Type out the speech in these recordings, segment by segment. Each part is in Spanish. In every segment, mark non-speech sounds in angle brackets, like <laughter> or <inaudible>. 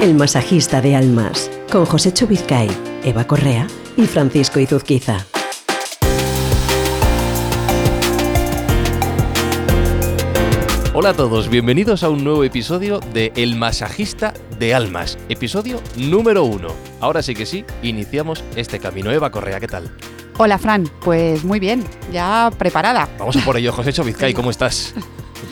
El masajista de almas, con José Chubizcay, Eva Correa y Francisco Izuzquiza. Hola a todos, bienvenidos a un nuevo episodio de El masajista de almas, episodio número uno. Ahora sí que sí, iniciamos este camino. Eva Correa, ¿qué tal? Hola Fran, pues muy bien, ya preparada. Vamos a por ello, José <laughs> Chovizcay, ¿cómo estás?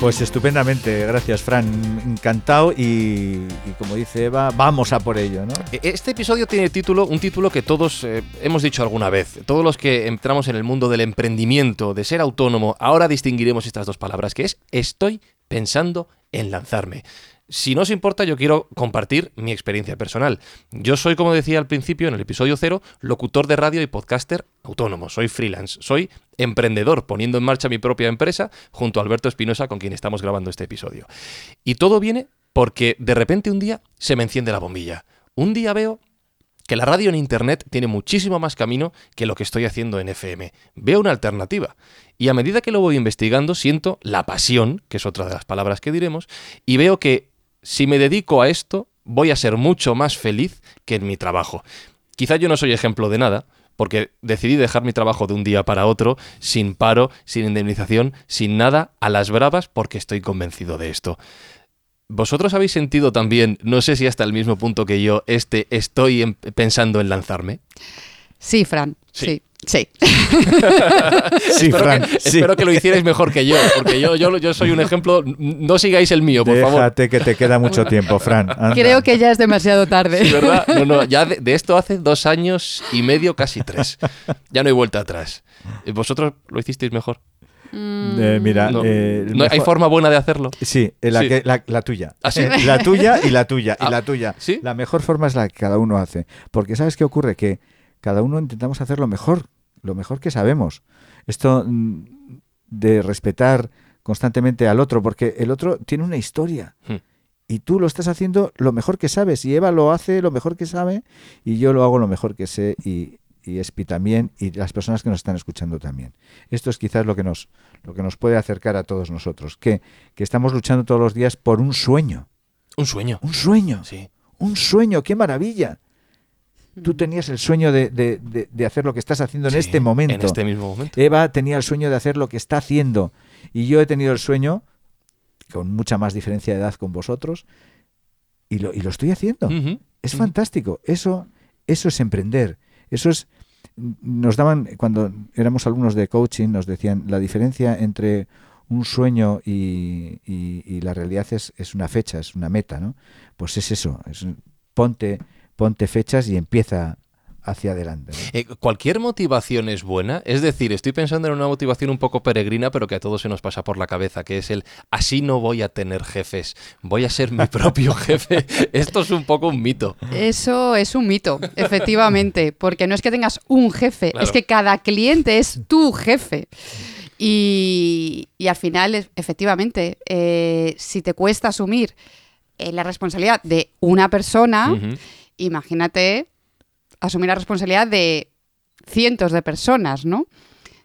Pues estupendamente, gracias Fran, encantado y, como dice Eva, vamos a por ello, ¿no? E- Este episodio tiene título, un título que todos eh, hemos dicho alguna vez. Todos los que entramos en el mundo del emprendimiento, de ser autónomo, ahora distinguiremos estas dos palabras, que es estoy pensando en lanzarme. Si no os importa, yo quiero compartir mi experiencia personal. Yo soy, como decía al principio, en el episodio cero, locutor de radio y podcaster autónomo. Soy freelance, soy emprendedor, poniendo en marcha mi propia empresa junto a Alberto Espinosa, con quien estamos grabando este episodio. Y todo viene porque de repente un día se me enciende la bombilla. Un día veo que la radio en Internet tiene muchísimo más camino que lo que estoy haciendo en FM. Veo una alternativa. Y a medida que lo voy investigando, siento la pasión, que es otra de las palabras que diremos, y veo que si me dedico a esto, voy a ser mucho más feliz que en mi trabajo. Quizá yo no soy ejemplo de nada, porque decidí dejar mi trabajo de un día para otro, sin paro, sin indemnización, sin nada, a las bravas, porque estoy convencido de esto. ¿Vosotros habéis sentido también, no sé si hasta el mismo punto que yo, este estoy en- pensando en lanzarme? Sí, Fran, Sí. sí, sí. <laughs> Sí, espero, Fran, que, sí. espero que lo hicierais mejor que yo, porque yo, yo, yo soy un ejemplo. No sigáis el mío, por favor. Déjate que te queda mucho <laughs> tiempo, Fran. anda. Creo que ya es demasiado tarde. Sí, ¿verdad? No, no, ya de, de esto hace dos años y medio, casi tres. Ya no hay vuelta atrás. ¿Vosotros lo hicisteis mejor? Eh, mira, No, eh, ¿No hay forma buena de hacerlo? Sí, eh, la, Sí. que- la- la tuya. ¿Ah, sí? La tuya y la tuya y Ah, la tuya. ¿sí? La mejor forma es la que cada uno hace. Porque ¿sabes qué ocurre? Que cada uno intentamos hacer lo mejor, lo mejor que sabemos. Esto mm, de respetar constantemente al otro, porque el otro tiene una historia. Hmm. Y tú lo estás haciendo lo mejor que sabes. Y Eva lo hace lo mejor que sabe. Y yo lo hago lo mejor que sé. Y, y Espi también. Y las personas que nos están escuchando también. Esto es quizás lo que nos, lo que nos puede acercar a todos nosotros. Que, que estamos luchando todos los días por un sueño. Un sueño. Un sueño. Sí. Un sueño. ¡Qué maravilla! Tú tenías el sueño de, de- de- de hacer lo que estás haciendo en este momento. En este mismo momento. Eva tenía el sueño de hacer lo que está haciendo. Y yo he tenido el sueño, con mucha más diferencia de edad con vosotros, y lo, y lo estoy haciendo. Es fantástico. Eso, eso es emprender. Eso es. Nos daban, cuando éramos alumnos de coaching, nos decían la diferencia entre un sueño y, y- y la realidad es, es una fecha, es una meta, ¿no? Pues es eso. es- ponte, ponte fechas y empieza hacia adelante. ¿no? Eh, ¿Cualquier motivación es buena? Es decir, estoy pensando en una motivación un poco peregrina, pero que a todos se nos pasa por la cabeza, que es el así no voy a tener jefes, voy a ser mi <laughs> propio jefe. Esto es un poco un mito. Eso es un mito, <laughs> efectivamente, porque no es que tengas un jefe, Claro. es que cada cliente es tu jefe. Y, y al final, es- efectivamente, eh, si te cuesta asumir eh, la responsabilidad de una persona. Imagínate asumir la responsabilidad de cientos de personas, ¿no?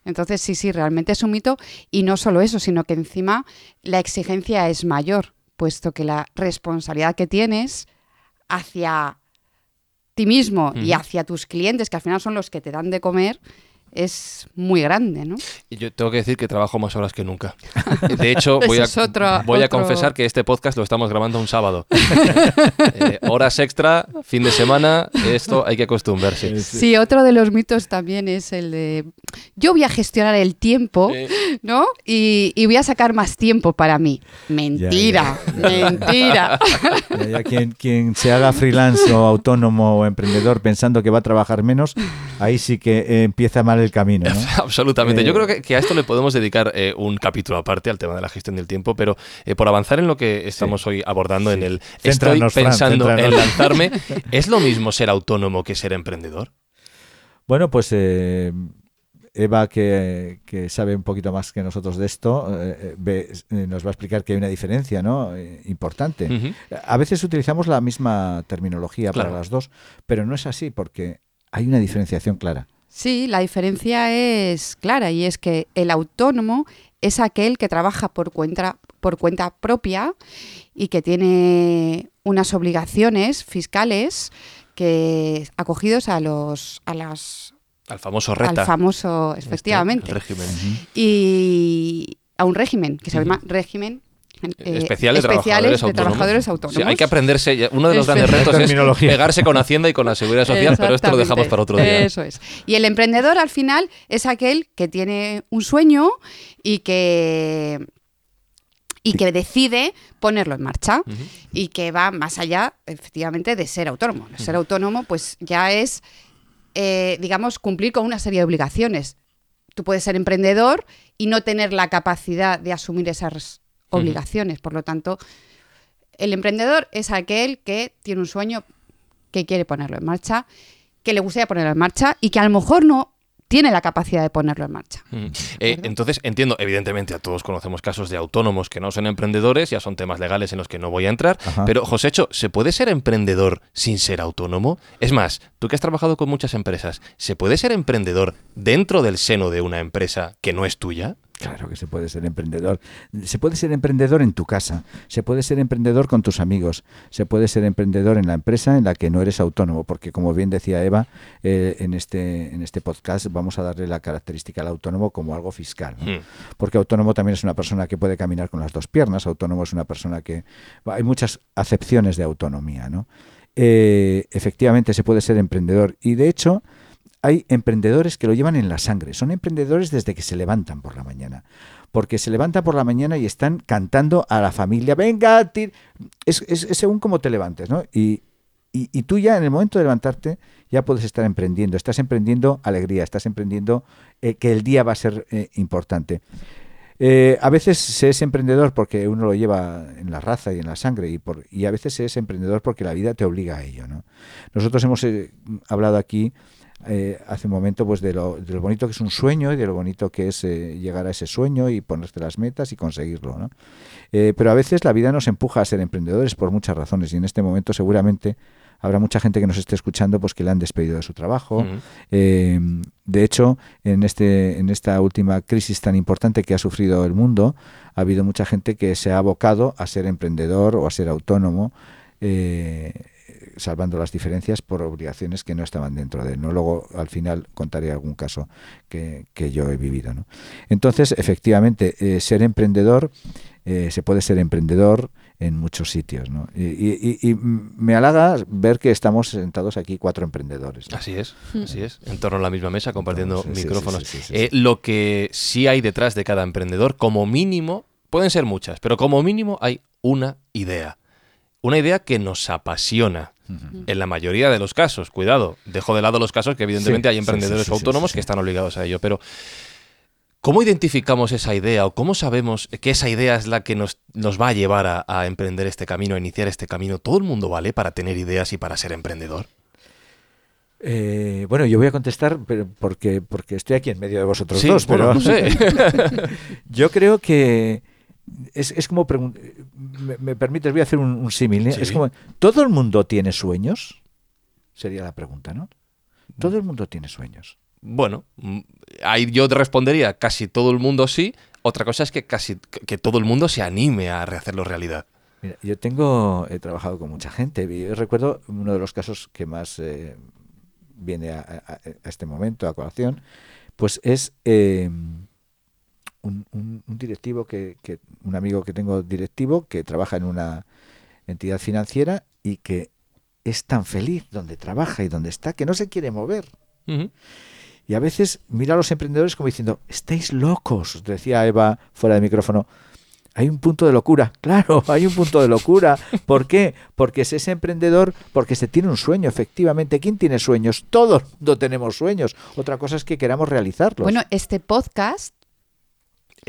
Entonces, sí, sí, realmente es un mito y no solo eso, sino que encima la exigencia es mayor, puesto que la responsabilidad que tienes hacia ti mismo y hacia tus clientes, que al final son los que te dan de comer, es muy grande, ¿no? Y Yo tengo que decir que trabajo más horas que nunca. <laughs> De hecho, voy, a, otro- voy a otro- confesar que este podcast lo estamos grabando un sábado. <laughs> Eh, horas extra, fin de semana, esto hay que acostumbrarse. Sí, otro de los mitos también es el de yo voy a gestionar el tiempo, Eh, ¿no? Y, y voy a sacar más tiempo para mí. Mentira, mentira. <laughs> Ya, ya, quien, quien se haga freelance o autónomo o emprendedor pensando que va a trabajar menos, ahí sí que eh, empieza mal el camino. ¿no? <laughs> Absolutamente. Yo Eh, creo que, que a esto le podemos dedicar eh, un capítulo aparte al tema de la gestión del tiempo, pero eh, por avanzar en lo que estamos hoy abordando en el estoy Fran, pensando en lanzarme, <laughs> ¿es lo mismo ser autónomo que ser emprendedor? Bueno, pues Eva, que, que sabe un poquito más que nosotros de esto, eh, ve- nos va a explicar que hay una diferencia ¿no? Eh, importante. A veces utilizamos la misma terminología Claro. para las dos, pero no es así porque hay una diferenciación clara. Sí, la diferencia es clara y es que el autónomo es aquel que trabaja por cuenta, por cuenta propia y que tiene unas obligaciones fiscales que acogidos a los a las Al famoso reta. al famoso este, efectivamente régimen. y a un régimen que se llama régimen eh, Especial de especiales trabajadores de autónomos. trabajadores Sí, autónomos. hay que aprenderse. Uno de los grandes retos es Terminología. pegarse con Hacienda y con la Seguridad Social, pero esto lo dejamos para otro día. Eso es. Y el emprendedor al final es aquel que tiene un sueño y que y que decide ponerlo en marcha y que va más allá, efectivamente, de ser autónomo. Ser autónomo, pues ya es, eh, digamos, cumplir con una serie de obligaciones. Tú puedes ser emprendedor y no tener la capacidad de asumir esas obligaciones. Por lo tanto, el emprendedor es aquel que tiene un sueño, que quiere ponerlo en marcha, que le gustaría ponerlo en marcha y que a lo mejor no tiene la capacidad de ponerlo en marcha. Mm. Eh, entonces, entiendo, evidentemente, a todos conocemos casos de autónomos que no son emprendedores, ya son temas legales en los que no voy a entrar, Ajá. pero Josécho, ¿se puede ser emprendedor sin ser autónomo? Es más, tú que has trabajado con muchas empresas, ¿se puede ser emprendedor dentro del seno de una empresa que no es tuya? Claro que se puede ser emprendedor. Se puede ser emprendedor en tu casa, se puede ser emprendedor con tus amigos, se puede ser emprendedor en la empresa en la que no eres autónomo, porque como bien decía Eva, eh, en, este, en este podcast vamos a darle la característica al autónomo como algo fiscal. ¿no? Mm. Porque autónomo también es una persona que puede caminar con las dos piernas, autónomo es una persona que... Hay muchas acepciones de autonomía, ¿no? Eh, efectivamente se puede ser emprendedor y de hecho hay emprendedores que lo llevan en la sangre, son emprendedores desde que se levantan por la mañana. Porque se levantan por la mañana y están cantando a la familia, venga, tir-". es, es- según cómo te levantes, ¿no? Y, tú ya en el momento de levantarte ya puedes estar emprendiendo, estás emprendiendo alegría, estás emprendiendo eh, que el día va a ser eh, importante. Eh, a veces se es emprendedor porque uno lo lleva en la raza y en la sangre y, y a veces se es emprendedor porque la vida te obliga a ello. ¿no? Nosotros hemos hablado aquí eh, hace un momento pues de lo, de lo bonito que es un sueño y de lo bonito que es eh, llegar a ese sueño y ponerte las metas y conseguirlo. ¿no? Eh, pero a veces la vida nos empuja a ser emprendedores por muchas razones y en este momento seguramente habrá mucha gente que nos esté escuchando pues que le han despedido de su trabajo. Eh, de hecho, en, este, en esta última crisis tan importante que ha sufrido el mundo, ha habido mucha gente que se ha abocado a ser emprendedor o a ser autónomo, eh, salvando las diferencias por obligaciones que no estaban dentro de él. ¿no? Luego, al final, contaré algún caso que, que yo he vivido. ¿no? Entonces, efectivamente, eh, ser emprendedor, eh, se puede ser emprendedor en muchos sitios. ¿no? Y, y- y- y me halaga ver que estamos sentados aquí cuatro emprendedores. ¿no? Así es, así es. En torno a la misma mesa, compartiendo Sí, sí, sí, micrófonos. sí, sí, sí, Eh. Lo que sí hay detrás de cada emprendedor, como mínimo, pueden ser muchas, pero como mínimo hay una idea. Una idea que nos apasiona. En la mayoría de los casos, cuidado, dejo de lado los casos que evidentemente Sí, hay emprendedores sí, sí, sí, autónomos que están obligados a ello, pero ¿cómo identificamos esa idea o cómo sabemos que esa idea es la que nos, nos va a llevar a, a emprender este camino, a iniciar este camino? ¿Todo el mundo vale para tener ideas y para ser emprendedor? Eh, bueno, yo voy a contestar porque, porque estoy aquí en medio de vosotros Sí, dos, bueno, pero no sé. <laughs> yo creo que es, es como me, me permites, voy a hacer un, un símil. ¿eh? Sí. Es como, ¿todo el mundo tiene sueños? Sería la pregunta, ¿no? Todo el mundo tiene sueños. Bueno, mm, ahí yo te respondería casi todo el mundo sí. Otra cosa es que casi que todo el mundo se anime a rehacerlo realidad. Mira, yo tengo, he trabajado con mucha gente. y Yo recuerdo uno de los casos que más eh, viene a, a- a este momento a colación, pues es eh, un, un- un directivo que, que- un amigo que tengo directivo que trabaja en una entidad financiera y que es tan feliz donde trabaja y donde está que no se quiere mover. Y a veces mira a los emprendedores como diciendo, estáis locos, decía Eva fuera de micrófono. Hay un punto de locura, <laughs> claro, hay un punto de locura. ¿Por qué? Porque se es emprendedor, porque se tiene un sueño, efectivamente. ¿Quién tiene sueños? Todos no tenemos sueños. Otra cosa es que queramos realizarlos. Bueno, este podcast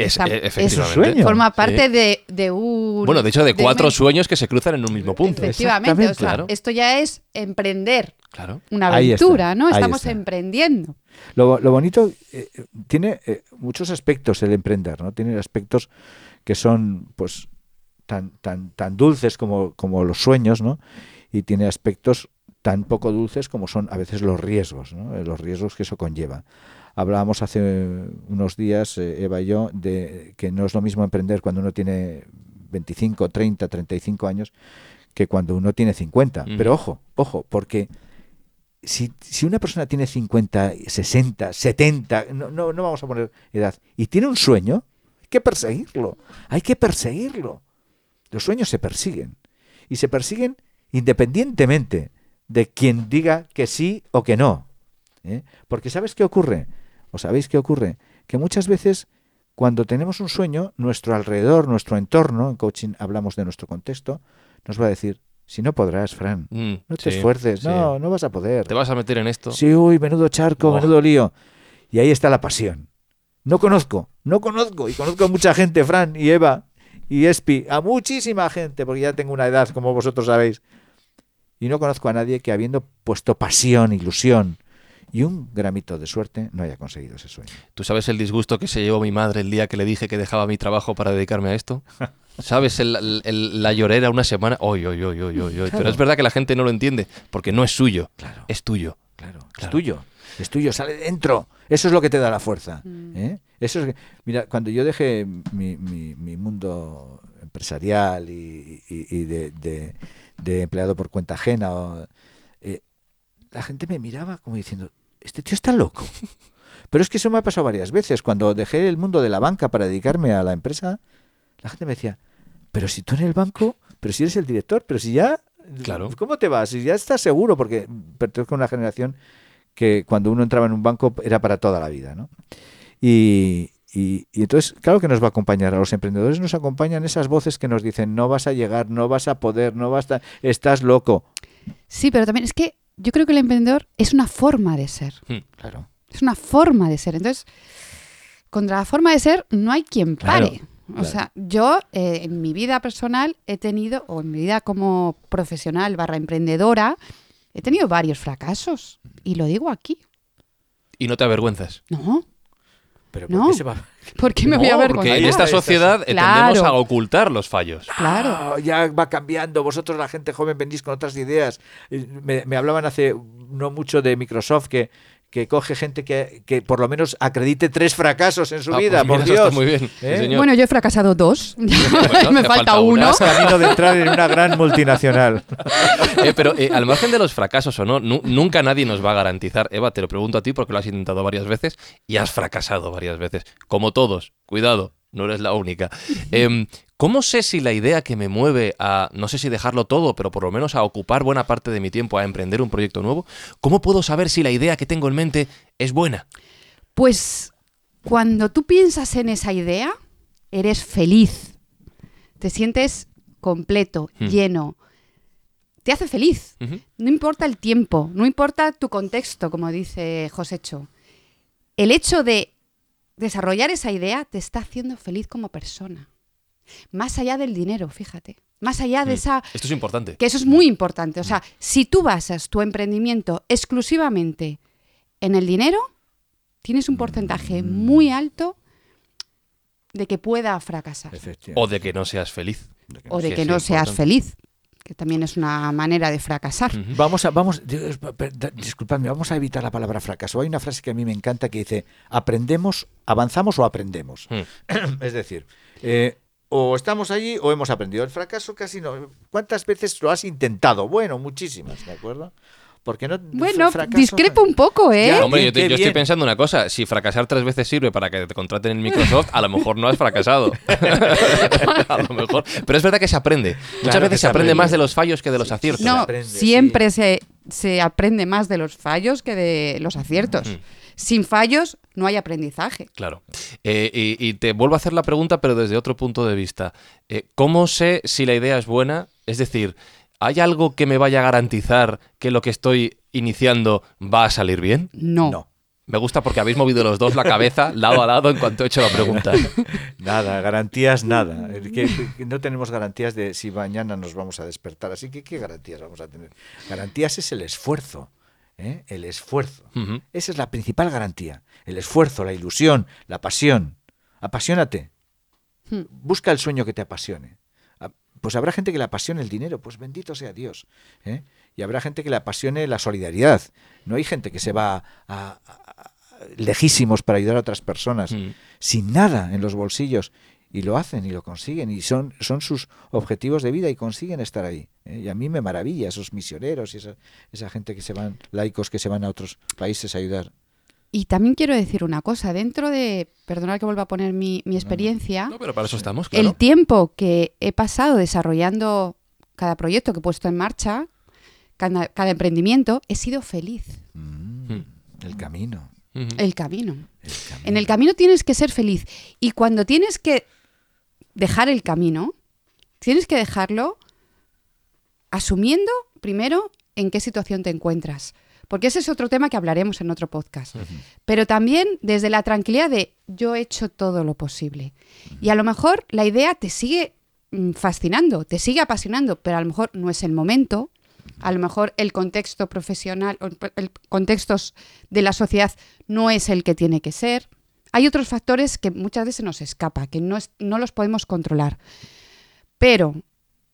Es, eh, es un efectivamente. sueño. forma Sí. parte de, de un... Bueno, de hecho, de cuatro un- sueños que se cruzan en un mismo punto. Efectivamente, o sea, Exactamente. Claro. esto ya es emprender Claro. una aventura, ¿no? ahí Estamos está. emprendiendo. Lo, lo bonito eh, tiene eh, muchos aspectos el emprender, ¿no? Tiene aspectos que son, pues, tan, tan, tan dulces como, como los sueños, ¿no? Y tiene aspectos tan poco dulces como son a veces los riesgos, ¿no? Eh, Los riesgos que eso conlleva. Hablábamos hace unos días, eh, Eva y yo, de que no es lo mismo emprender cuando uno tiene 25, 30, 35 años que cuando uno tiene 50. Ujú. Pero ojo, ojo, porque si, si una persona tiene 50, 60, 70, no, no, no vamos a poner edad, y tiene un sueño, hay que perseguirlo, hay que perseguirlo. Los sueños se persiguen. Y se persiguen independientemente de quien diga que sí o que no. ¿eh? Porque ¿sabes qué ocurre? ¿O sabéis qué ocurre? Que muchas veces cuando tenemos un sueño, nuestro alrededor, nuestro entorno, en coaching hablamos de nuestro contexto, nos va a decir, si no podrás, Fran, Mm, no te sí, esfuerces, sí. no, no vas a poder. ¿Te vas a meter en esto? Sí, uy, menudo charco, menudo lío. Y ahí está la pasión. No conozco, no conozco, y conozco a mucha gente, Fran y Eva y Espi, a muchísima gente, porque ya tengo una edad, como vosotros sabéis. Y no conozco a nadie que habiendo puesto pasión, ilusión y un gramito de suerte, no haya conseguido ese sueño. ¿Tú sabes el disgusto que se llevó mi madre el día que le dije que dejaba mi trabajo para dedicarme a esto? ¿Sabes el- el- el- la llorera una semana? Oy, oy, oy, oy, oy, oy. Pero es verdad que la gente no lo entiende, porque no es suyo, Claro. es tuyo. Claro, es Claro. tuyo, es tuyo, sale de dentro. Eso es lo que te da la fuerza. ¿eh? Eso es, mira, cuando yo dejé mi, mi- mi mundo empresarial y, y- y de, de- de empleado por cuenta ajena, o, eh, la gente me miraba como diciendo, este tío está loco. Pero es que eso me ha pasado varias veces. Cuando dejé el mundo de la banca para dedicarme a la empresa, la gente me decía, pero si tú en el banco, pero si eres el director, pero si ya... Claro. ¿Cómo te vas? Si ya estás seguro, porque pertenezco a una generación que cuando uno entraba en un banco era para toda la vida, ¿no? Y, y- y entonces, claro que nos va a acompañar. A los emprendedores nos acompañan esas voces que nos dicen, no vas a llegar, no vas a poder, no vas a... Estás loco. Sí, pero también es que yo creo que el emprendedor es una forma de ser. Claro. Es una forma de ser. Entonces, contra la forma de ser no hay quien Claro, pare. O sea, yo eh, en mi vida personal he tenido, o en mi vida como profesional barra emprendedora, he tenido varios fracasos. Y lo digo aquí. Y no te avergüenzas. No, Pero ¿por No. qué se va? ¿por qué me voy a No, ver porque en esta sociedad eh, Claro. tendemos a ocultar los fallos. Claro. Ah, ya va cambiando. Vosotros, la gente joven, venís con otras ideas. Eh, Me, me hablaban hace no mucho de Microsoft que, que coge gente que, que por lo menos acredite tres fracasos en su Ah, pues vida. por eso Dios. está muy bien. sí, ¿Eh? señor. Bueno, yo he fracasado dos. <laughs> Bueno, me falta uno. Camino de entrar en una gran multinacional. <laughs> Eh, pero eh, al margen de los fracasos o no, nu- nunca nadie nos va a garantizar. Eva, te lo pregunto a ti porque lo has intentado varias veces y has fracasado varias veces. Como todos, cuidado, no eres la única. Em, ¿Cómo sé si la idea que me mueve a, no sé si dejarlo todo, pero por lo menos a ocupar buena parte de mi tiempo a emprender un proyecto nuevo? ¿Cómo puedo saber si la idea que tengo en mente es buena? Pues cuando tú piensas en esa idea, eres feliz. Te sientes completo, Hmm. lleno. Te hace feliz. No importa el tiempo, no importa tu contexto, como dice Josécho. El hecho de desarrollar esa idea te está haciendo feliz como persona. Más allá del dinero, fíjate. Más allá de Mm. esa Esto es importante. que eso es muy importante. O sea, si tú basas tu emprendimiento exclusivamente en el dinero, tienes un porcentaje muy alto de que pueda fracasar O de que no seas feliz. o de que sí, no seas importante. feliz, que también es una manera de fracasar. Vamos a, vamos, disculpadme, vamos a evitar la palabra fracaso. Hay una frase que a mí me encanta que dice, aprendemos, avanzamos o aprendemos. Mm. <clears throat> es decir, eh, o estamos allí o hemos aprendido. El fracaso casi no. ¿Cuántas veces lo has intentado? Bueno, muchísimas, ¿de acuerdo? Porque no. Bueno, fracaso- discrepo un poco, ¿eh? Ya, Hombre, yo, te- qué yo estoy pensando una cosa. Si fracasar tres veces sirve para que te contraten en Microsoft, a lo mejor no has fracasado. <laughs> <laughs> a lo mejor. Pero es verdad que se aprende. Muchas Claro veces se se aprende aprende. más de los fallos que de los aciertos. No, aprende, siempre se, se aprende más de los fallos que de los aciertos. Mm. Sin fallos no hay aprendizaje. Claro. Eh, y, y te vuelvo a hacer la pregunta, pero desde otro punto de vista. Eh, ¿Cómo sé si la idea es buena? Es decir, ¿hay algo que me vaya a garantizar que lo que estoy iniciando va a salir bien? No. No. Me gusta porque habéis movido los dos la cabeza <laughs> lado a lado en cuanto he hecho la pregunta. <laughs> Nada, garantías nada. <laughs> Que- que no tenemos garantías de si mañana nos vamos a despertar. Así que, ¿qué garantías vamos a tener? Garantías es el esfuerzo. ¿eh? El esfuerzo. Esa es la principal garantía. El esfuerzo, la ilusión, la pasión. Apasionate. Hmm. Busca el sueño que te apasione. Pues habrá gente que le apasione el dinero, pues bendito sea Dios. ¿eh? Y habrá gente que le apasione la solidaridad. No hay gente que se va a, a- a- lejísimos para ayudar a otras personas, Mm. sin nada en los bolsillos. y lo hacen y lo consiguen y son, son sus objetivos de vida y consiguen estar ahí. ¿eh? Y a mí me maravilla esos misioneros y esa, esa gente que se van, laicos que se van a otros países a ayudar. Y también quiero decir una cosa, dentro de, perdonad que vuelva a poner mi, mi experiencia, No, pero para eso estamos, claro. el tiempo que he pasado desarrollando cada proyecto que he puesto en marcha, cada, cada emprendimiento, he sido feliz. Mm, Mm. El camino. Ujú. El camino. el camino. En el camino tienes que ser feliz. Y cuando tienes que dejar el camino, tienes que dejarlo asumiendo primero en qué situación te encuentras. Porque ese es otro tema que hablaremos en otro podcast. Pero también desde la tranquilidad de yo he hecho todo lo posible. Y a lo mejor la idea te sigue mm, fascinando, te sigue apasionando, pero a lo mejor no es el momento. A lo mejor el contexto profesional, o el contexto de la sociedad no es el que tiene que ser. Hay otros factores que muchas veces nos escapa, que no, es- no los podemos controlar. Pero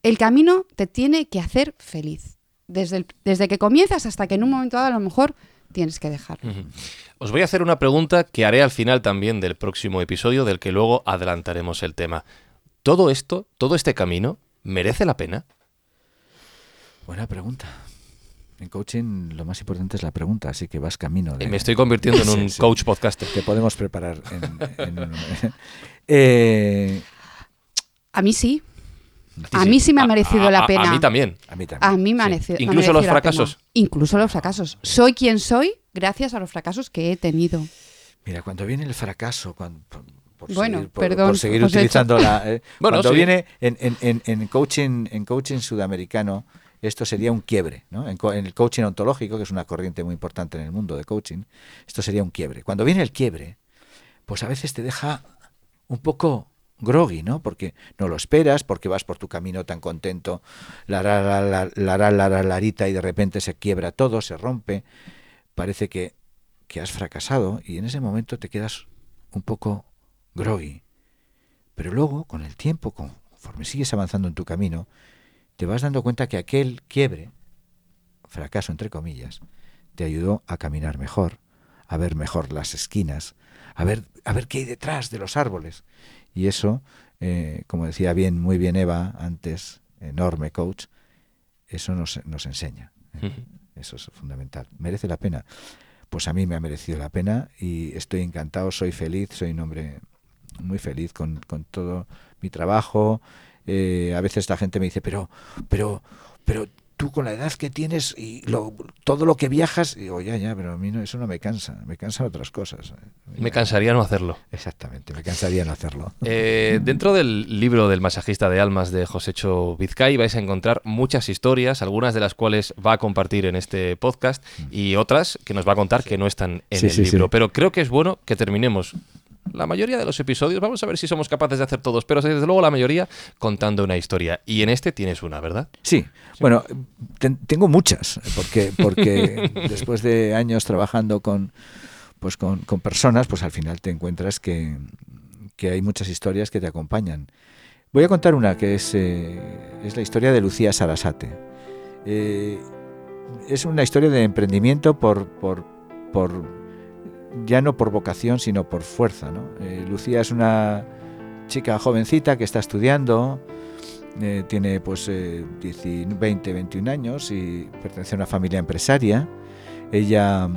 el camino te tiene que hacer feliz. Desde, el- desde que comienzas hasta que en un momento dado a lo mejor tienes que dejarlo. Os voy a hacer una pregunta que haré al final también del próximo episodio, del que luego adelantaremos el tema. ¿Todo esto, todo este camino, merece la pena? Buena pregunta. En coaching lo más importante es la pregunta, así que vas camino de... Me estoy convirtiendo en un <laughs> sí. coach podcaster. Te podemos preparar en, en un- <laughs> <laughs> Eh, A mí sí. A sí. mí sí me ha merecido a- la a- pena. A mí también. a mí también. A mí me ha Sí. merecido. me ha Incluso merecido los la pena. fracasos. Incluso los fracasos. Soy quien soy gracias a los fracasos que he tenido. Mira, cuando viene el fracaso, cuan- por, por Bueno, seguir, por- perdón, por seguir he utilizando la... eh, <laughs> Bueno, cuando sí. viene en, en- en- coaching, en coaching sudamericano, esto sería un quiebre. ¿no? En el coaching ontológico, que es una corriente muy importante en el mundo de coaching, esto sería un quiebre. Cuando viene el quiebre, pues a veces te deja un poco groggy, ¿no? Porque no lo esperas, porque vas por tu camino tan contento, la la, la, la, la larita y de repente se quiebra todo, se rompe, parece que, que has fracasado y en ese momento te quedas un poco groggy. Pero luego, con el tiempo, conforme sigues avanzando en tu camino, te vas dando cuenta que aquel quiebre, fracaso entre comillas, te ayudó a caminar mejor, a ver mejor las esquinas, a ver, a ver qué hay detrás de los árboles y eso, eh, como decía bien, muy bien Eva antes, enorme coach, eso nos, nos enseña. ¿eh? Eso es fundamental. ¿Merece la pena? Pues a mí me ha merecido la pena y estoy encantado, soy feliz, soy un hombre muy feliz con, con todo mi trabajo. Eh, a veces la gente me dice, pero, pero, pero tú con la edad que tienes y lo, todo lo que viajas, digo, ya, ya, pero a mí no, eso no me cansa, me cansan otras cosas. Me cansaría no hacerlo. Exactamente, me cansaría no hacerlo. Eh, dentro del libro del masajista de almas de Josécho Vizcay vais a encontrar muchas historias, algunas de las cuales va a compartir en este podcast y otras que nos va a contar que no están en Sí, el sí, libro. sí. Pero creo que es bueno que terminemos la mayoría de los episodios, vamos a ver si somos capaces de hacer todos, pero desde luego la mayoría contando una historia. Y en este tienes una, ¿verdad? Sí, bueno, ten- tengo muchas, porque, porque <laughs> después de años trabajando con, pues con, con personas, pues al final te encuentras que, que hay muchas historias que te acompañan. Voy a contar una que es, eh, es la historia de Lucía Sarasate. Eh, es una historia de emprendimiento por, por, por ya no por vocación, sino por fuerza. Eh, Lucía es una chica jovencita que está estudiando, eh, tiene pues eh, 19, 20, 21 años y pertenece a una familia empresaria. Ella mm,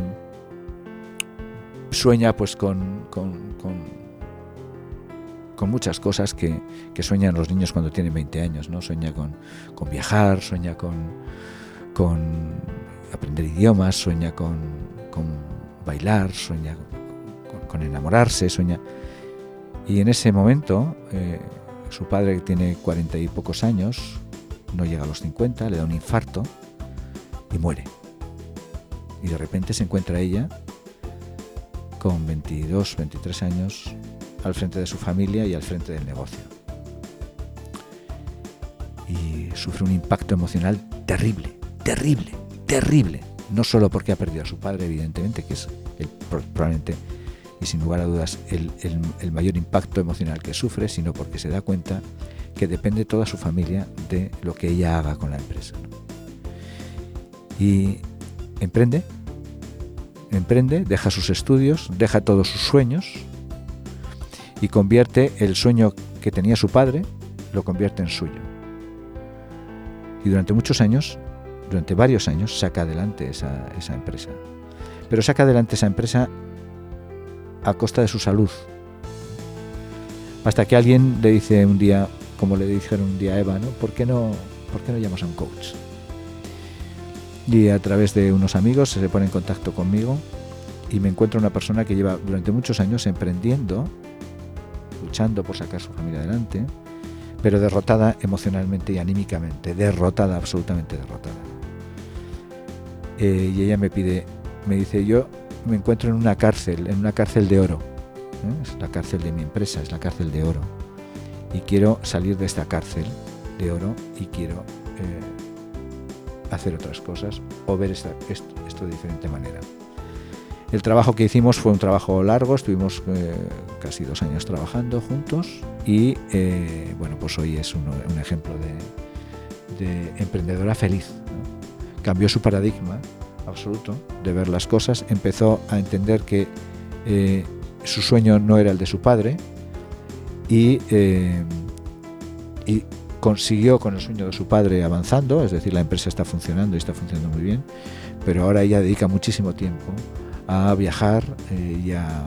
sueña pues con, con, con- muchas cosas que, sueñan los niños cuando tienen 20 años, ¿no? Sueña con, con viajar, sueña con, con aprender idiomas, sueña con bailar, sueña con, enamorarse, sueña... Y en ese momento, eh, su padre, que tiene cuarenta y pocos años, no llega a los 50, le da un infarto y muere. Y de repente se encuentra ella con 22, 23 años al frente de su familia y al frente del negocio. Y sufre un impacto emocional terrible, terrible, terrible. No solo porque ha perdido a su padre, evidentemente, que es el, pro- probablemente y sin lugar a dudas el, mayor impacto emocional que sufre, sino porque se da cuenta que depende toda su familia de lo que ella haga con la empresa. Y emprende, emprende, deja sus estudios, deja todos sus sueños y convierte el sueño que tenía su padre, lo convierte en suyo. Y durante muchos años, durante varios años, saca adelante esa, esa empresa. Pero saca adelante esa empresa a costa de su salud. Hasta que alguien le dice un día, como le dijeron un día a Eva, ¿no? ¿Por qué no, por qué no llamas a un coach? Y a través de unos amigos se pone en contacto conmigo y me encuentro una persona que lleva durante muchos años emprendiendo, luchando por sacar su familia adelante, pero derrotada emocionalmente y anímicamente, derrotada, absolutamente derrotada. Eh, y ella me pide, me dice, yo me encuentro en una cárcel, en una cárcel de oro. ¿eh? Es la cárcel de mi empresa, es la cárcel de oro. Y quiero salir de esta cárcel de oro y quiero eh, hacer otras cosas o ver esto, de diferente manera. El trabajo que hicimos fue un trabajo largo, estuvimos casi dos años trabajando juntos y bueno, pues hoy es un ejemplo de emprendedora feliz. Cambió su paradigma absoluto de ver las cosas, empezó a entender que eh, su sueño no era el de su padre y, eh, y consiguió con el sueño de su padre avanzando, es decir, la empresa está funcionando y está funcionando muy bien, pero ahora ella dedica muchísimo tiempo a viajar eh, y a-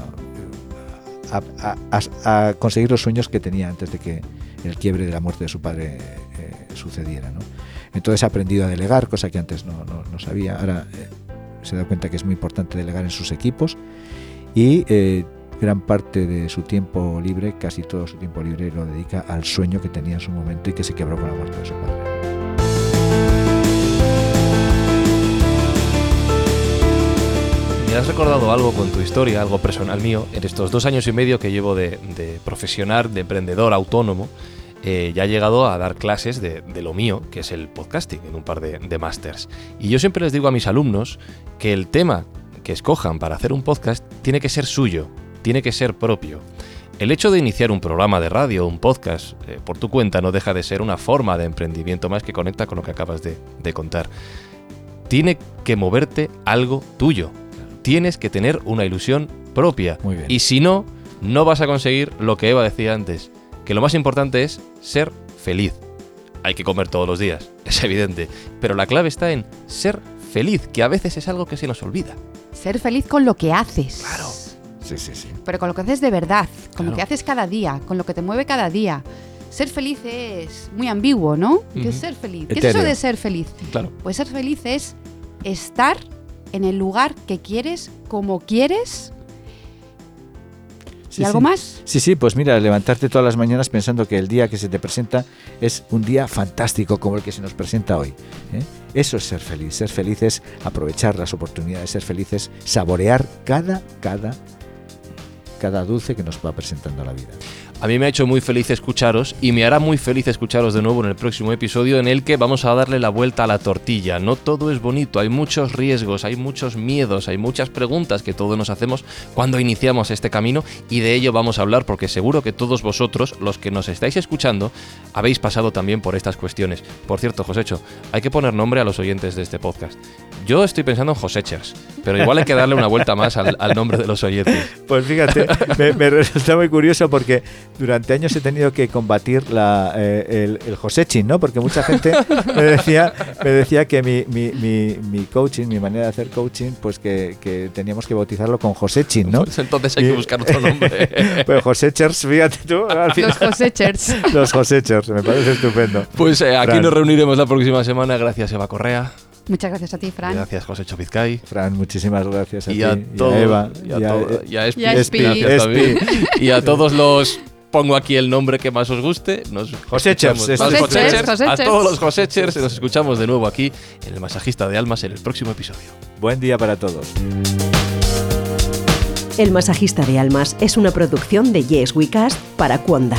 a- conseguir los sueños que tenía antes de que el quiebre de la muerte de su padre eh, sucediera. Entonces ha aprendido a delegar, cosa que antes no, no- no sabía. Ahora eh, se da cuenta que es muy importante delegar en sus equipos y eh, gran parte de su tiempo libre, casi todo su tiempo libre, lo dedica al sueño que tenía en su momento y que se quebró con la muerte de su padre. Me has recordado algo con tu historia, algo personal mío. En estos dos años y medio que llevo de, profesional, de emprendedor autónomo, eh, ya he llegado a dar clases de, lo mío, que es el podcasting, en un par de, de másters. Y yo siempre les digo a mis alumnos que el tema que escojan para hacer un podcast tiene que ser suyo, tiene que ser propio. El hecho de iniciar un programa de radio, un podcast, eh, por tu cuenta, no deja de ser una forma de emprendimiento más que conecta con lo que acabas de contar. Tiene que moverte algo tuyo. Tienes que tener una ilusión propia. Muy bien. Y si no, no vas a conseguir lo que Eva decía antes, que lo más importante es ser feliz. Hay que comer todos los días, <laughs> es evidente, pero la clave está en ser feliz, que a veces es algo que se nos olvida. Ser feliz con lo que haces. Claro. Sí, sí, sí. Pero con lo que haces de verdad, con lo que haces cada día, con lo que te mueve cada día. Ser feliz es muy ambiguo, ¿no? ¿Qué es ser feliz? ¿Qué es eso de ser feliz? Claro. Pues ser feliz es estar en el lugar que quieres, como quieres. Sí, ¿Y algo sí. más? Sí, sí, pues mira, levantarte todas las mañanas pensando que el día que se te presenta es un día fantástico como el que se nos presenta hoy. ¿eh? Eso es ser feliz. Ser feliz es aprovechar las oportunidades, ser feliz es saborear cada, cada, cada dulce que nos va presentando la vida. A mí me ha hecho muy feliz escucharos y me hará muy feliz escucharos de nuevo en el próximo episodio en el que vamos a darle la vuelta a la tortilla. No todo es bonito, hay muchos riesgos, hay muchos miedos, hay muchas preguntas que todos nos hacemos cuando iniciamos este camino y de ello vamos a hablar porque seguro que todos vosotros, los que nos estáis escuchando, habéis pasado también por estas cuestiones. Por cierto, Josecho, hay que poner nombre a los oyentes de este podcast. Yo estoy pensando en Josechers, pero igual hay que darle una vuelta más al, al nombre de los oyentes. Pues fíjate, me, me resulta muy curioso porque durante años he tenido que combatir la, eh, el, el Josechin, ¿no? Porque mucha gente me decía, me decía que mi, mi, mi, mi coaching, mi manera de hacer coaching, pues que, que teníamos que bautizarlo con Josechin, ¿no? Pues entonces hay que buscar otro nombre. <laughs> Pues Josechers, fíjate tú, al final, Los cosechers. los Josechers, me parece estupendo. Pues eh, aquí Fran. nos reuniremos la próxima semana. Gracias, Eva Correa. Muchas gracias a ti, Fran. Gracias, José Chopizcay. Fran, muchísimas gracias a Y ti, a, y todo- a Eva, y a, y a- todo- y a Espi. y a Espi. Gracias Espi. también. Y a todos los. Pongo aquí el nombre que más os guste. Nos Josechers, A todos los Josechers. Nos escuchamos de nuevo aquí en el Masajista de Almas en el próximo episodio. Buen día para todos. El masajista de almas es una producción de Yes We Cast para Cuonda.